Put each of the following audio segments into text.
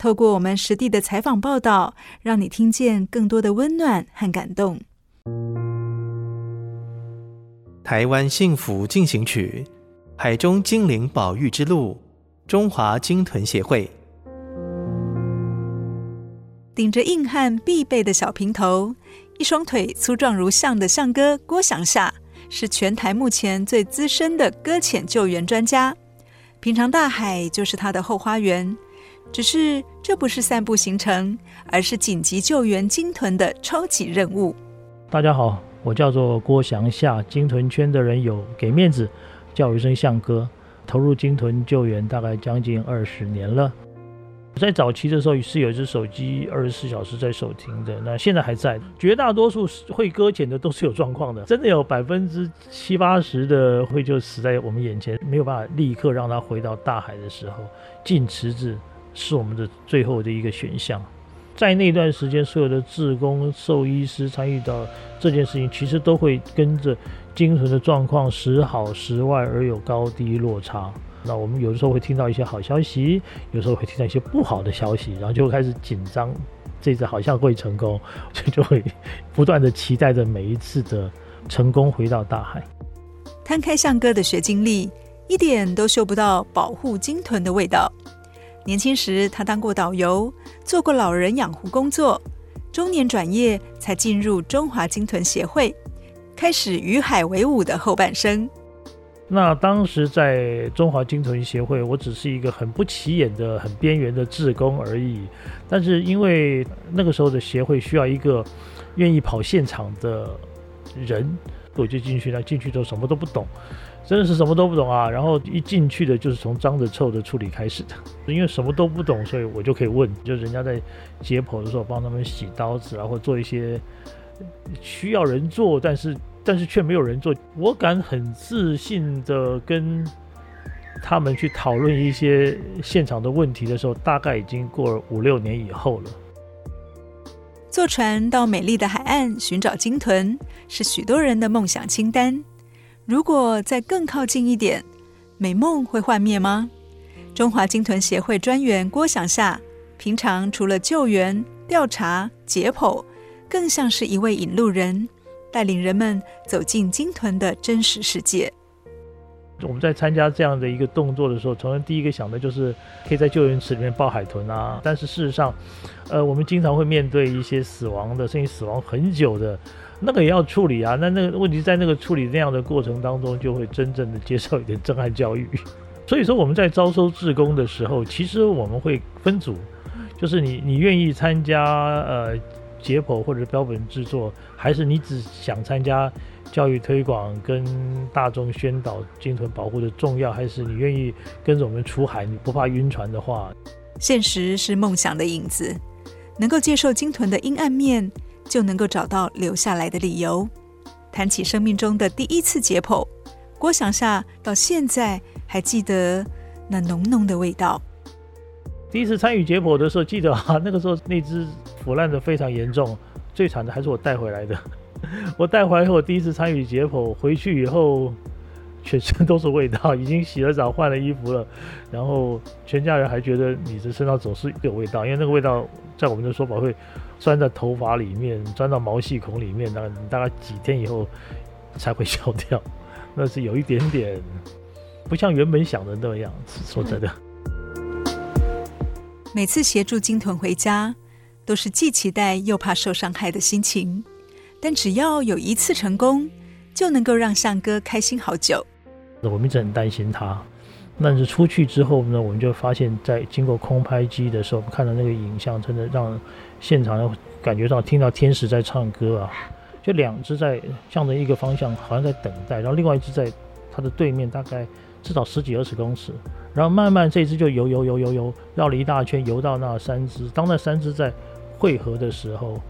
透过我们实地的采访报道，让你听见更多的温暖和感动。台湾幸福进行曲，海中精灵保育之路，中华鲸豚协会。顶着硬汉必备的小平头，一双腿粗壮如象的象哥郭祥夏，是全台目前最资深的搁浅救援专家。平常大海就是他的后花园。只是这不是散步行程，而是紧急救援鲸豚的超级任务。大家好，我叫做郭祥夏，鲸豚圈的人有给面子，叫一声象哥。投入鲸豚救援大概将近二十年了。在早期的时候是有一只手机二十四小时在手停的，那现在还在。绝大多数会搁浅的都是有状况的，真的有百分之七八十的会就死在我们眼前，没有办法立刻让它回到大海的时候进池子。是我们的最后的一个选项，在那段时间，所有的志工、兽医师参与到这件事情，其实都会跟着鲸豚的状况时好时坏而有高低落差。那我们有的时候会听到一些好消息，有时候会听到一些不好的消息，然后就开始紧张。这次好像会成功，就就会不断的期待着每一次的成功回到大海。摊开向哥的学经历，一点都嗅不到保护鲸豚的味道。年轻时，他当过导游，做过老人养护工作。中年转业，才进入中华鲸豚协会，开始与海为伍的后半生。那当时在中华鲸豚协会，我只是一个很不起眼的、很边缘的志工而已。但是因为那个时候的协会需要一个愿意跑现场的人，我就进去了。进去之后什么都不懂。真的是什么都不懂啊！然后一进去的就是从脏的、臭的处理开始的，因为什么都不懂，所以我就可以问，就人家在解剖的时候帮他们洗刀子啊，或做一些需要人做，但是但是却没有人做。我敢很自信的跟他们去讨论一些现场的问题的时候，大概已经过了五六年以后了。坐船到美丽的海岸寻找鲸豚，是许多人的梦想清单。如果再更靠近一点，美梦会幻灭吗？中华鲸豚协会专员郭想夏，平常除了救援、调查、解剖，更像是一位引路人，带领人们走进鲸豚的真实世界。我们在参加这样的一个动作的时候，从来第一个想的就是可以在救援池里面抱海豚啊。但是事实上，呃，我们经常会面对一些死亡的，甚至死亡很久的。那个也要处理啊，那那个问题在那个处理那样的过程当中，就会真正的接受一点震撼教育。所以说我们在招收志工的时候，其实我们会分组，就是你你愿意参加呃解剖或者标本制作，还是你只想参加教育推广跟大众宣导鲸豚保护的重要，还是你愿意跟着我们出海，你不怕晕船的话？现实是梦想的影子，能够接受鲸豚的阴暗面。就能够找到留下来的理由。谈起生命中的第一次解剖，郭祥夏到现在还记得那浓浓的味道。第一次参与解剖的时候，记得啊，那个时候那只腐烂的非常严重，最惨的还是我带回来的。我带回来以后，我第一次参与解剖，回去以后全身都是味道，已经洗了澡、换了衣服了，然后全家人还觉得你的身上总是有味道，因为那个味道在我们的说法会钻在头发里面，钻到毛细孔里面，大概大概几天以后才会消掉。那是有一点点不像原本想的那样子，说真的。每次协助金豚回家，都是既期待又怕受伤害的心情。但只要有一次成功，就能够让向哥开心好久。我们一直很担心他，但是出去之后呢，我们就发现，在经过空拍机的时候，我们看到那个影像，真的让现场感觉到听到天使在唱歌啊！就两只在向着一个方向，好像在等待，然后另外一只在它的对面，大概至少十几二十公尺，然后慢慢这只就游游游游游，绕了一大圈，游到那三只。当那三只在汇合的时候。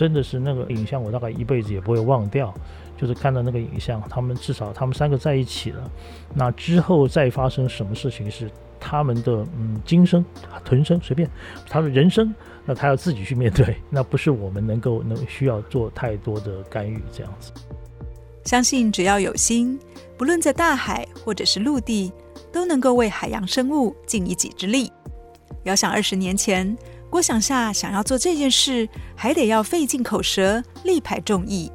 真的是那个影像，我大概一辈子也不会忘掉。就是看到那个影像，他们至少他们三个在一起了。那之后再发生什么事情是他们的嗯今生、豚生随便他的人生，那他要自己去面对，那不是我们能够能需要做太多的干预这样子。相信只要有心，不论在大海或者是陆地，都能够为海洋生物尽一己之力。遥想二十年前。郭想夏想要做这件事，还得要费尽口舌，力排众议。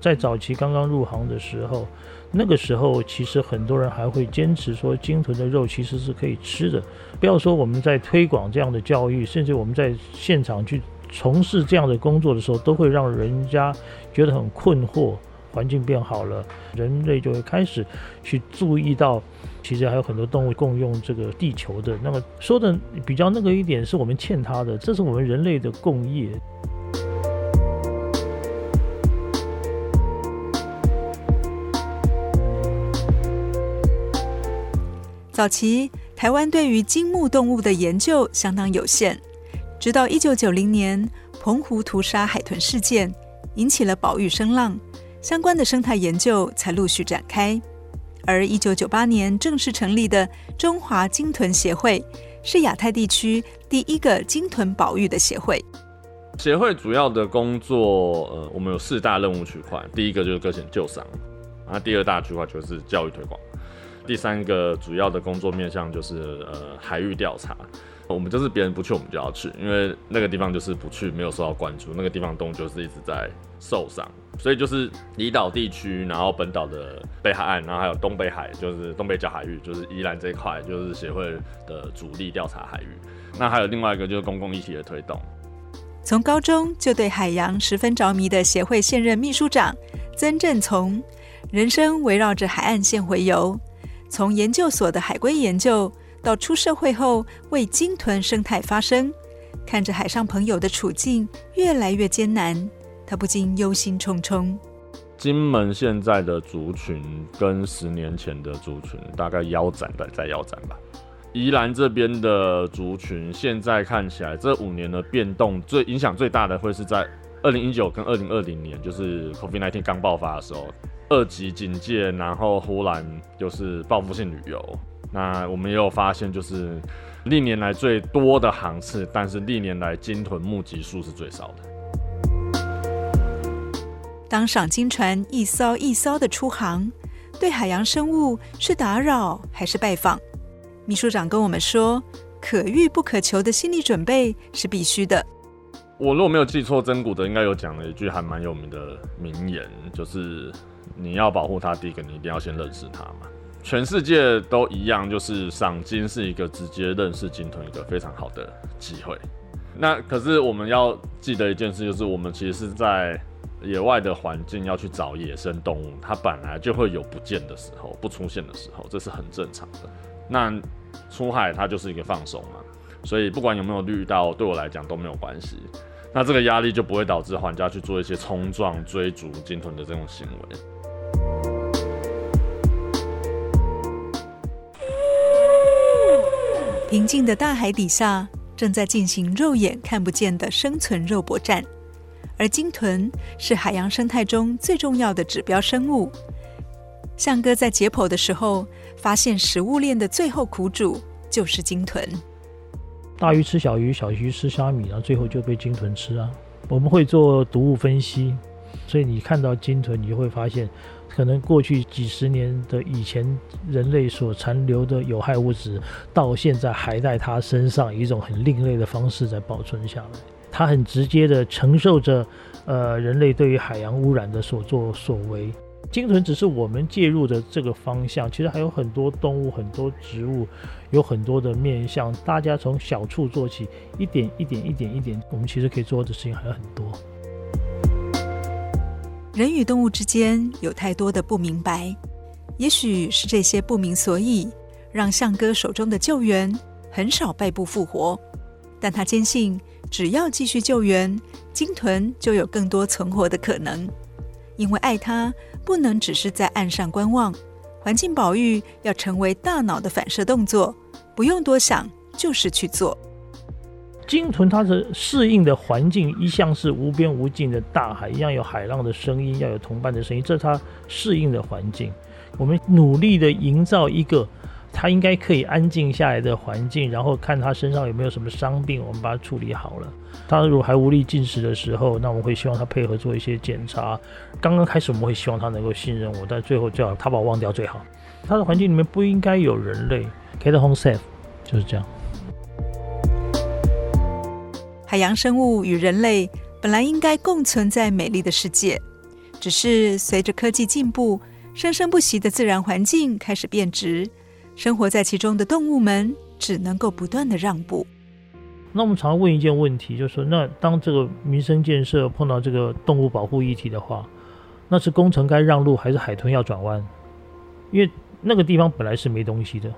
在早期刚刚入行的时候，那个时候其实很多人还会坚持说，鲸豚的肉其实是可以吃的。不要说我们在推广这样的教育，甚至我们在现场去从事这样的工作的时候，都会让人家觉得很困惑。环境变好了，人类就会开始去注意到，其实还有很多动物共用这个地球的。那么说的比较那个一点，是我们欠他的，这是我们人类的共业。早期台湾对于鲸目动物的研究相当有限，直到一九九零年澎湖屠杀海豚事件，引起了保育声浪。相关的生态研究才陆续展开，而一九九八年正式成立的中华鲸豚协会，是亚太地区第一个鲸豚保育的协会。协会主要的工作，呃，我们有四大任务区块，第一个就是搁浅救伤，那第二大区块就是教育推广，第三个主要的工作面向就是呃海域调查。我们就是别人不去，我们就要去，因为那个地方就是不去，没有受到关注，那个地方动物就是一直在受伤，所以就是离岛地区，然后本岛的北海岸，然后还有东北海，就是东北角海域，就是宜兰这一块，就是协会的主力调查海域。那还有另外一个就是公共议题的推动。从高中就对海洋十分着迷的协会现任秘书长曾正从，人生围绕着海岸线回游，从研究所的海龟研究。到出社会后，为鲸豚生态发声，看着海上朋友的处境越来越艰难，他不禁忧心忡忡。金门现在的族群跟十年前的族群大概腰斩的再腰斩吧。宜兰这边的族群现在看起来，这五年的变动最影响最大的会是在二零一九跟二零二零年，就是 COVID-19 刚爆发的时候，二级警戒，然后忽然就是报复性旅游。那我们也有发现，就是历年来最多的航次，但是历年来鲸豚目击数是最少的。当赏金船一艘一艘的出航，对海洋生物是打扰还是拜访？秘书长跟我们说，可遇不可求的心理准备是必须的。我如果没有记错，曾古德应该有讲了一句还蛮有名的名言，就是你要保护它，第一个你一定要先认识它嘛。全世界都一样，就是赏金是一个直接认识鲸豚一个非常好的机会。那可是我们要记得一件事，就是我们其实是在野外的环境要去找野生动物，它本来就会有不见的时候，不出现的时候，这是很正常的。那出海它就是一个放松嘛，所以不管有没有绿到，对我来讲都没有关系。那这个压力就不会导致玩家去做一些冲撞、追逐鲸豚的这种行为。平静的大海底下，正在进行肉眼看不见的生存肉搏战，而鲸豚是海洋生态中最重要的指标生物。象哥在解剖的时候，发现食物链的最后苦主就是鲸豚。大鱼吃小鱼，小鱼吃虾米，然后最后就被鲸豚吃啊！我们会做毒物分析，所以你看到鲸豚，你就会发现，可能过去几十年的以前人类所残留的有害物质，到现在还在它身上以一种很另类的方式在保存下来。它很直接的承受着，呃，人类对于海洋污染的所作所为。鲸豚只是我们介入的这个方向，其实还有很多动物、很多植物，有很多的面向。大家从小处做起，一点一点、一点一点，我们其实可以做的事情还有很多。人与动物之间有太多的不明白，也许是这些不明所以，让象哥手中的救援很少败部复活。但他坚信，只要继续救援，鲸豚就有更多存活的可能。因为爱它，不能只是在岸上观望，环境保育要成为大脑的反射动作，不用多想，就是去做。鲸豚它的适应的环境一向是无边无尽的大海，一样有海浪的声音，要有同伴的声音，这是它适应的环境。我们努力的营造一个。它应该可以安静下来的环境，然后看它身上有没有什么伤病，我们把它处理好了。它如果还无力进食的时候，那我们会希望它配合做一些检查。刚刚开始我们会希望它能够信任我，但最后最好它把我忘掉最好。它的环境里面不应该有人类，keep it home safe，就是这样。海洋生物与人类本来应该共存在美丽的世界，只是随着科技进步，生生不息的自然环境开始变质。生活在其中的动物们只能够不断的让步。那我们常问一件问题，就是说，那当这个民生建设碰到这个动物保护议题的话，那是工程该让路，还是海豚要转弯？因为那个地方本来是没东西的，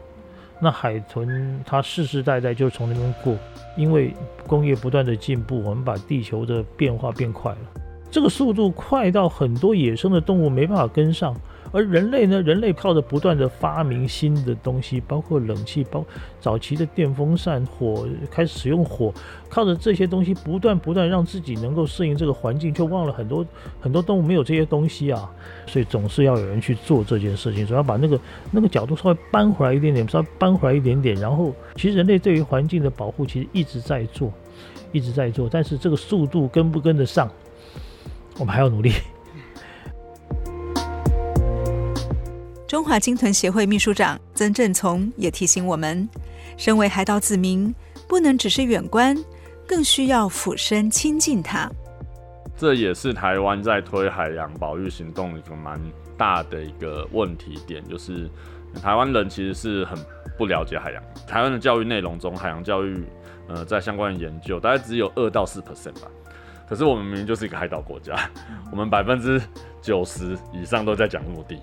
那海豚它世世代代就从那边过。因为工业不断的进步，我们把地球的变化变快了，这个速度快到很多野生的动物没办法跟上。而人类呢？人类靠着不断的发明新的东西，包括冷气，包括早期的电风扇，火开始使用火，靠着这些东西不断不断让自己能够适应这个环境，却忘了很多很多动物没有这些东西啊，所以总是要有人去做这件事情，总要把那个那个角度稍微搬回来一点点，稍微搬回来一点点。然后，其实人类对于环境的保护其实一直在做，一直在做，但是这个速度跟不跟得上，我们还要努力。中华鲸豚协会秘书长曾正从也提醒我们：身为海岛子民，不能只是远观，更需要俯身亲近它。这也是台湾在推海洋保育行动一个蛮大的一个问题点，就是台湾人其实是很不了解海洋。台湾的教育内容中，海洋教育呃，在相关的研究大概只有二到四 percent 吧。可是我们明明就是一个海岛国家，我们百分之九十以上都在讲陆地。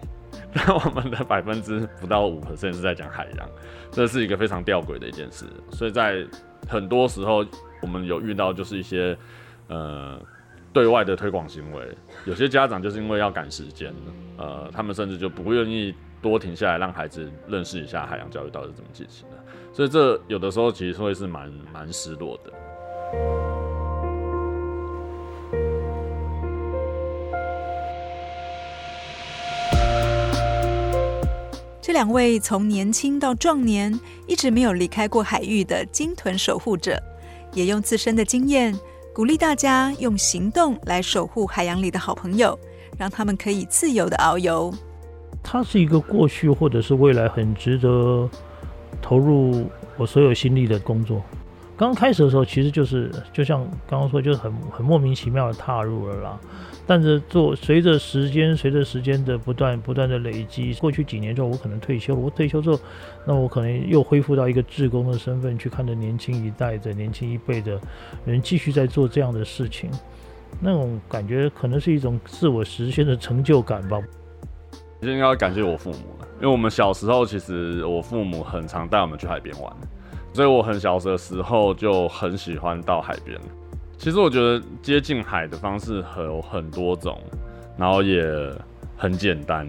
那我们的百分之不到五 percent 是在讲海洋，这是一个非常吊诡的一件事。所以在很多时候，我们有遇到就是一些呃对外的推广行为，有些家长就是因为要赶时间，呃，他们甚至就不愿意多停下来让孩子认识一下海洋教育到底是怎么进行的。所以这有的时候其实会是蛮蛮失落的。这两位从年轻到壮年一直没有离开过海域的鲸豚守护者，也用自身的经验鼓励大家用行动来守护海洋里的好朋友，让他们可以自由的遨游。它是一个过去或者是未来很值得投入我所有心力的工作。刚开始的时候，其实就是就像刚刚说，就是很很莫名其妙的踏入了啦。但是做随着时间，随着时间的不断不断的累积，过去几年之后，我可能退休了。我退休之后，那我可能又恢复到一个志工的身份，去看着年轻一代的年轻一辈的人继续在做这样的事情，那种感觉可能是一种自我实现的成就感吧。应该要感谢我父母了，因为我们小时候其实我父母很常带我们去海边玩。所以我很小的时候就很喜欢到海边。其实我觉得接近海的方式有很多种，然后也很简单。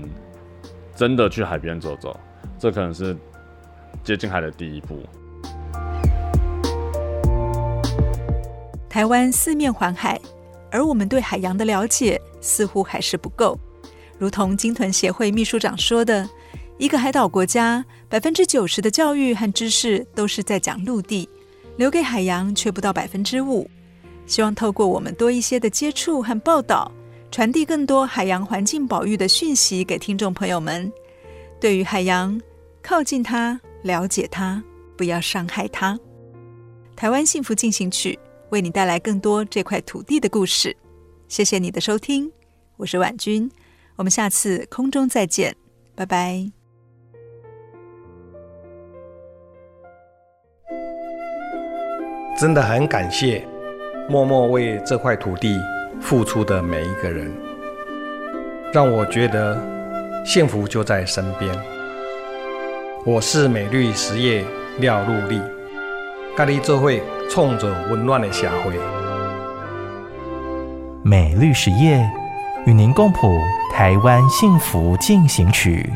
真的去海边走走，这可能是接近海的第一步。台湾四面环海，而我们对海洋的了解似乎还是不够。如同鲸豚协会秘书长说的。一个海岛国家，百分之九十的教育和知识都是在讲陆地，留给海洋却不到百分之五。希望透过我们多一些的接触和报道，传递更多海洋环境保育的讯息给听众朋友们。对于海洋，靠近它，了解它，不要伤害它。台湾幸福进行曲为你带来更多这块土地的故事。谢谢你的收听，我是婉君，我们下次空中再见，拜拜。真的很感谢默默为这块土地付出的每一个人，让我觉得幸福就在身边。我是美绿实业廖禄立，咖喱这会冲着温暖的社会。美绿实业与您共谱台湾幸福进行曲。